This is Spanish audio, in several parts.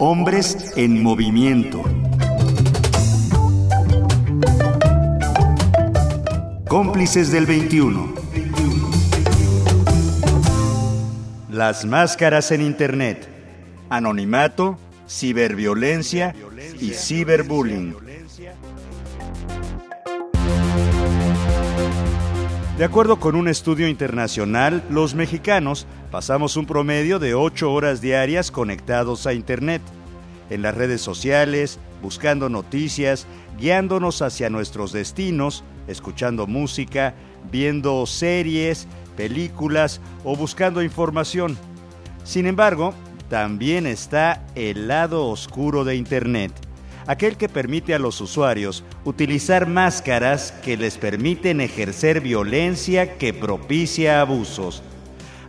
Hombres en movimiento. Cómplices del 21. Las máscaras en Internet. Anonimato, ciberviolencia y ciberbullying. De acuerdo con un estudio internacional, los mexicanos pasamos un promedio de 8 horas diarias conectados a Internet, en las redes sociales, buscando noticias, guiándonos hacia nuestros destinos, escuchando música, viendo series, películas o buscando información. Sin embargo, también está el lado oscuro de Internet aquel que permite a los usuarios utilizar máscaras que les permiten ejercer violencia que propicia abusos.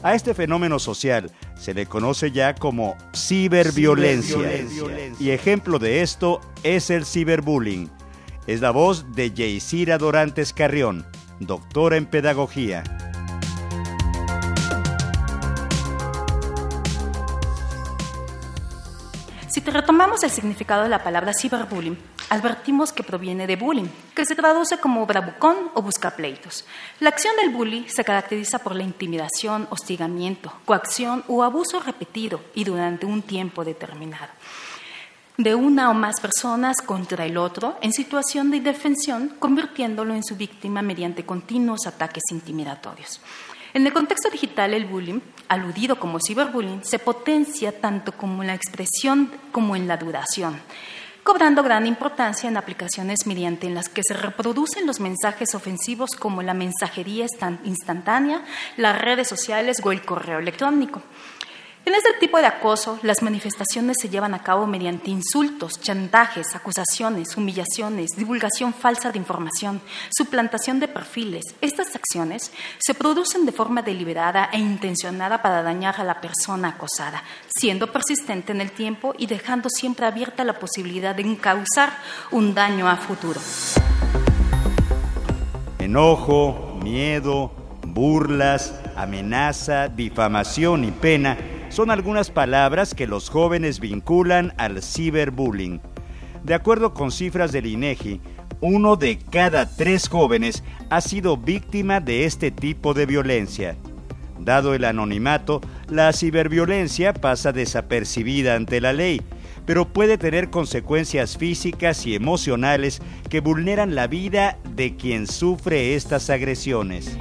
A este fenómeno social se le conoce ya como ciberviolencia. Y ejemplo de esto es el ciberbullying. Es la voz de Yeisira Dorantes Carrión, doctora en pedagogía. Si te retomamos el significado de la palabra ciberbullying, advertimos que proviene de bullying, que se traduce como bravucón o buscapleitos. La acción del bully se caracteriza por la intimidación, hostigamiento, coacción o abuso repetido y durante un tiempo determinado de una o más personas contra el otro en situación de indefensión, convirtiéndolo en su víctima mediante continuos ataques intimidatorios. En el contexto digital, el bullying, aludido como ciberbullying, se potencia tanto como en la expresión como en la duración, cobrando gran importancia en aplicaciones mediante las que se reproducen los mensajes ofensivos como la mensajería instantánea, las redes sociales o el correo electrónico. En este tipo de acoso, las manifestaciones se llevan a cabo mediante insultos, chantajes, acusaciones, humillaciones, divulgación falsa de información, suplantación de perfiles. Estas acciones se producen de forma deliberada e intencionada para dañar a la persona acosada, siendo persistente en el tiempo y dejando siempre abierta la posibilidad de causar un daño a futuro. Enojo, miedo, burlas, amenaza, difamación y pena son algunas palabras que los jóvenes vinculan al ciberbullying. De acuerdo con cifras del INEGI, uno de cada tres jóvenes ha sido víctima de este tipo de violencia. Dado el anonimato, la ciberviolencia pasa desapercibida ante la ley, pero puede tener consecuencias físicas y emocionales que vulneran la vida de quien sufre estas agresiones.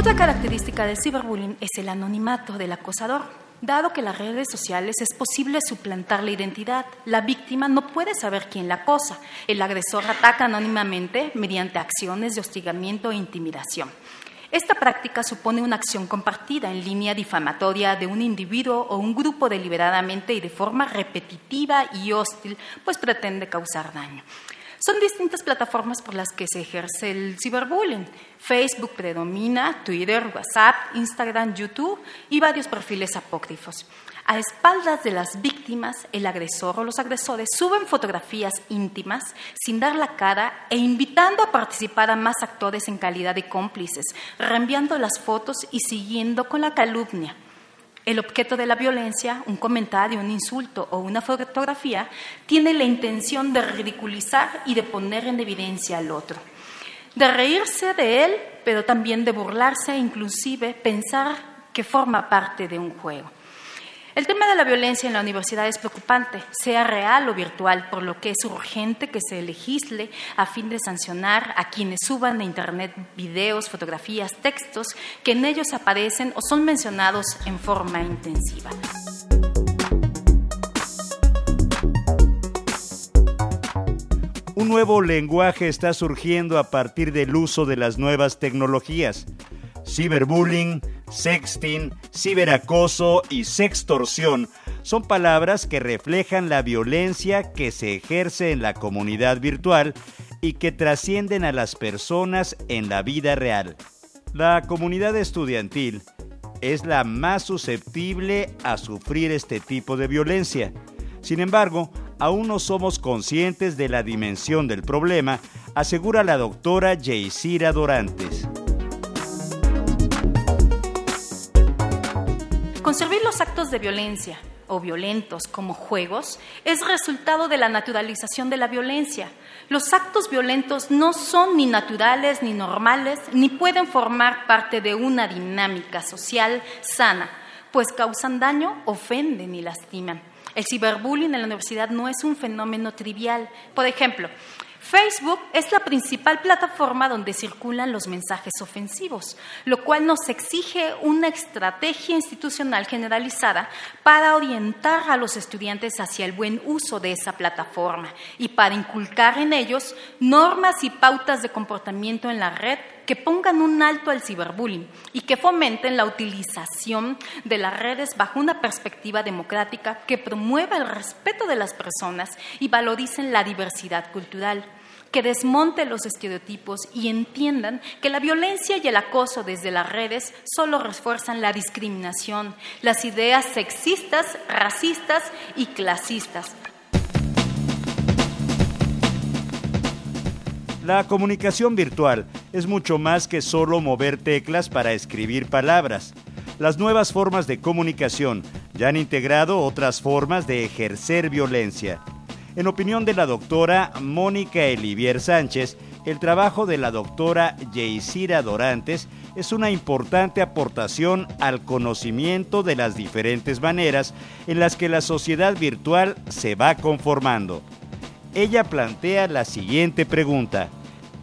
Otra característica del ciberbullying es el anonimato del acosador. Dado que las redes sociales es posible suplantar la identidad, la víctima no puede saber quién la acosa. El agresor ataca anónimamente mediante acciones de hostigamiento e intimidación. Esta práctica supone una acción compartida en línea difamatoria de un individuo o un grupo deliberadamente y de forma repetitiva y hostil, pues pretende causar daño. Son distintas plataformas por las que se ejerce el ciberbullying. Facebook predomina, Twitter, WhatsApp, Instagram, YouTube y varios perfiles apócrifos. A espaldas de las víctimas, el agresor o los agresores suben fotografías íntimas sin dar la cara e invitando a participar a más actores en calidad de cómplices, reenviando las fotos y siguiendo con la calumnia. El objeto de la violencia, un comentario, un insulto o una fotografía, tiene la intención de ridiculizar y de poner en evidencia al otro, de reírse de él, pero también de burlarse e inclusive pensar que forma parte de un juego. El tema de la violencia en la universidad es preocupante, sea real o virtual, por lo que es urgente que se legisle a fin de sancionar a quienes suban a Internet videos, fotografías, textos que en ellos aparecen o son mencionados en forma intensiva. Un nuevo lenguaje está surgiendo a partir del uso de las nuevas tecnologías. Ciberbullying, sexting, ciberacoso y sextorsión son palabras que reflejan la violencia que se ejerce en la comunidad virtual y que trascienden a las personas en la vida real. La comunidad estudiantil es la más susceptible a sufrir este tipo de violencia. Sin embargo, aún no somos conscientes de la dimensión del problema, asegura la doctora Yeisira Dorantes. Los actos de violencia, o violentos como juegos es resultado de la naturalización de la violencia. Los actos violentos no son ni naturales ni normales, ni pueden formar parte de una dinámica social sana, pues causan daño, ofenden y lastiman. El ciberbullying en la universidad no es un fenómeno trivial. Por ejemplo, Facebook es la principal plataforma donde circulan los mensajes ofensivos, lo cual nos exige una estrategia institucional generalizada para orientar a los estudiantes hacia el buen uso de esa plataforma y para inculcar en ellos normas y pautas de comportamiento en la red que pongan un alto al ciberbullying y que fomenten la utilización de las redes bajo una perspectiva democrática que promueva el respeto de las personas y valoricen la diversidad cultural que desmonte los estereotipos y entiendan que la violencia y el acoso desde las redes solo refuerzan la discriminación, las ideas sexistas, racistas y clasistas. La comunicación virtual es mucho más que solo mover teclas para escribir palabras. Las nuevas formas de comunicación ya han integrado otras formas de ejercer violencia. En opinión de la doctora Mónica Elivier Sánchez, el trabajo de la doctora Yeisira Dorantes es una importante aportación al conocimiento de las diferentes maneras en las que la sociedad virtual se va conformando. Ella plantea la siguiente pregunta.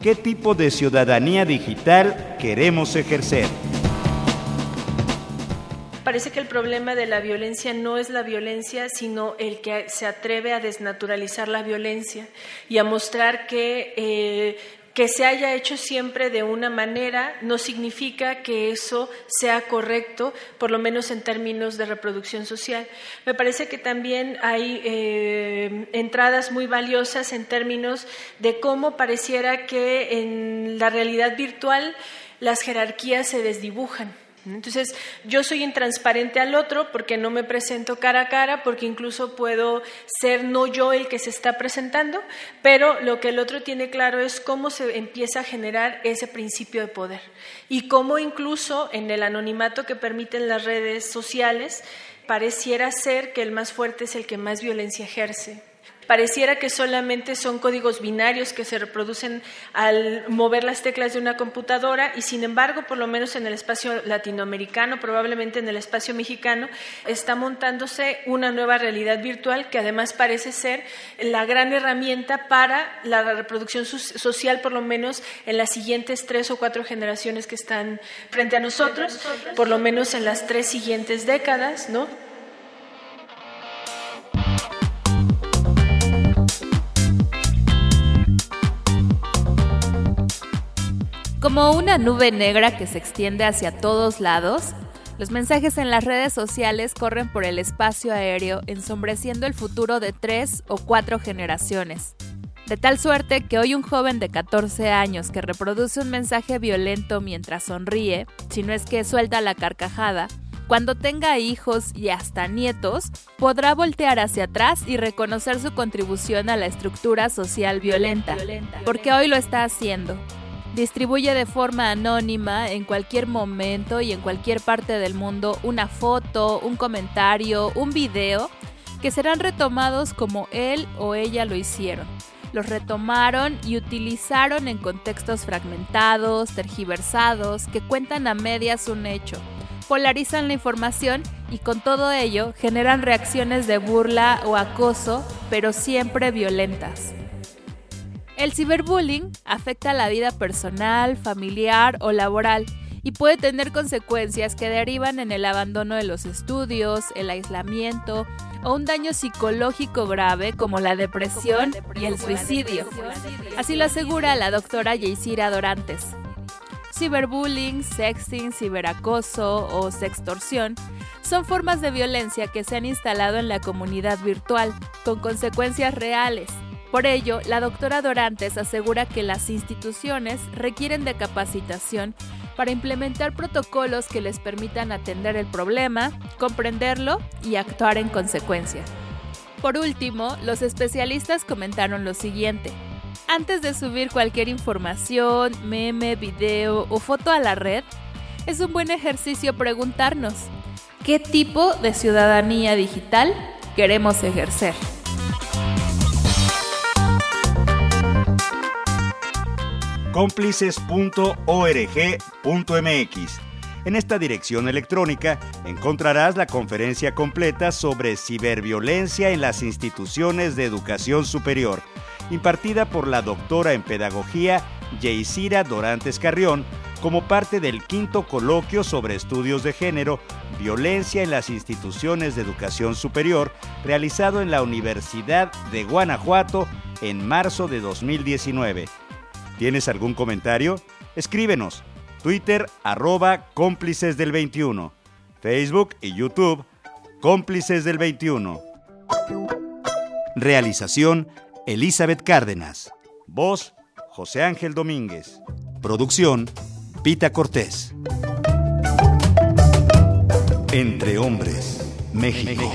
¿Qué tipo de ciudadanía digital queremos ejercer? parece que el problema de la violencia no es la violencia, sino el que se atreve a desnaturalizar la violencia y a mostrar que eh, que se haya hecho siempre de una manera no significa que eso sea correcto, por lo menos en términos de reproducción social. Me parece que también hay eh, entradas muy valiosas en términos de cómo pareciera que en la realidad virtual las jerarquías se desdibujan. Entonces, yo soy intransparente al otro porque no me presento cara a cara, porque incluso puedo ser no yo el que se está presentando, pero lo que el otro tiene claro es cómo se empieza a generar ese principio de poder y cómo incluso en el anonimato que permiten las redes sociales pareciera ser que el más fuerte es el que más violencia ejerce pareciera que solamente son códigos binarios que se reproducen al mover las teclas de una computadora y sin embargo, por lo menos en el espacio latinoamericano, probablemente en el espacio mexicano, está montándose una nueva realidad virtual que además parece ser la gran herramienta para la reproducción social, por lo menos en las siguientes tres o cuatro generaciones que están frente a nosotros, por lo menos en las tres siguientes décadas, ¿no? Como una nube negra que se extiende hacia todos lados, los mensajes en las redes sociales corren por el espacio aéreo ensombreciendo el futuro de tres o cuatro generaciones. De tal suerte que hoy un joven de 14 años que reproduce un mensaje violento mientras sonríe, si no es que suelta la carcajada, cuando tenga hijos y hasta nietos, podrá voltear hacia atrás y reconocer su contribución a la estructura social violenta, porque hoy lo está haciendo, distribuye de forma anónima en cualquier momento y en cualquier parte del mundo una foto, un comentario, un video que serán retomados como él o ella lo hicieron. Los retomaron y utilizaron en contextos fragmentados, tergiversados, que cuentan a medias un hecho, polarizan la información y con todo ello generan reacciones de burla o acoso, pero siempre violentas. El ciberbullying afecta la vida personal, familiar o laboral y puede tener consecuencias que derivan en el abandono de los estudios, el aislamiento o un daño psicológico grave como la depresión y el suicidio. Así lo asegura la doctora Yeisira Dorantes. Ciberbullying, sexting, ciberacoso o sextorsión son formas de violencia que se han instalado en la comunidad virtual, con consecuencias reales por ello, la doctora Dorantes asegura que las instituciones requieren de capacitación para implementar protocolos que les permitan atender el problema, comprenderlo y actuar en consecuencia. Por último, los especialistas comentaron lo siguiente. Antes de subir cualquier información, meme, video o foto a la red, es un buen ejercicio preguntarnos, ¿Qué tipo de ciudadanía digital queremos ejercer? cómplices.org.mx. En esta dirección electrónica encontrarás la conferencia completa sobre ciberviolencia en las instituciones de educación superior, impartida por la doctora en pedagogía Yeisira Dorantes Carrión, como parte del quinto coloquio sobre estudios de género, violencia en las instituciones de educación superior, realizado en la Universidad de Guanajuato en marzo de 2019. ¿Tienes algún comentario? Escríbenos. Twitter arroba cómplices del 21. Facebook y YouTube cómplices del 21. Realización Elizabeth Cárdenas. Voz José Ángel Domínguez. Producción Pita Cortés. Entre hombres, México.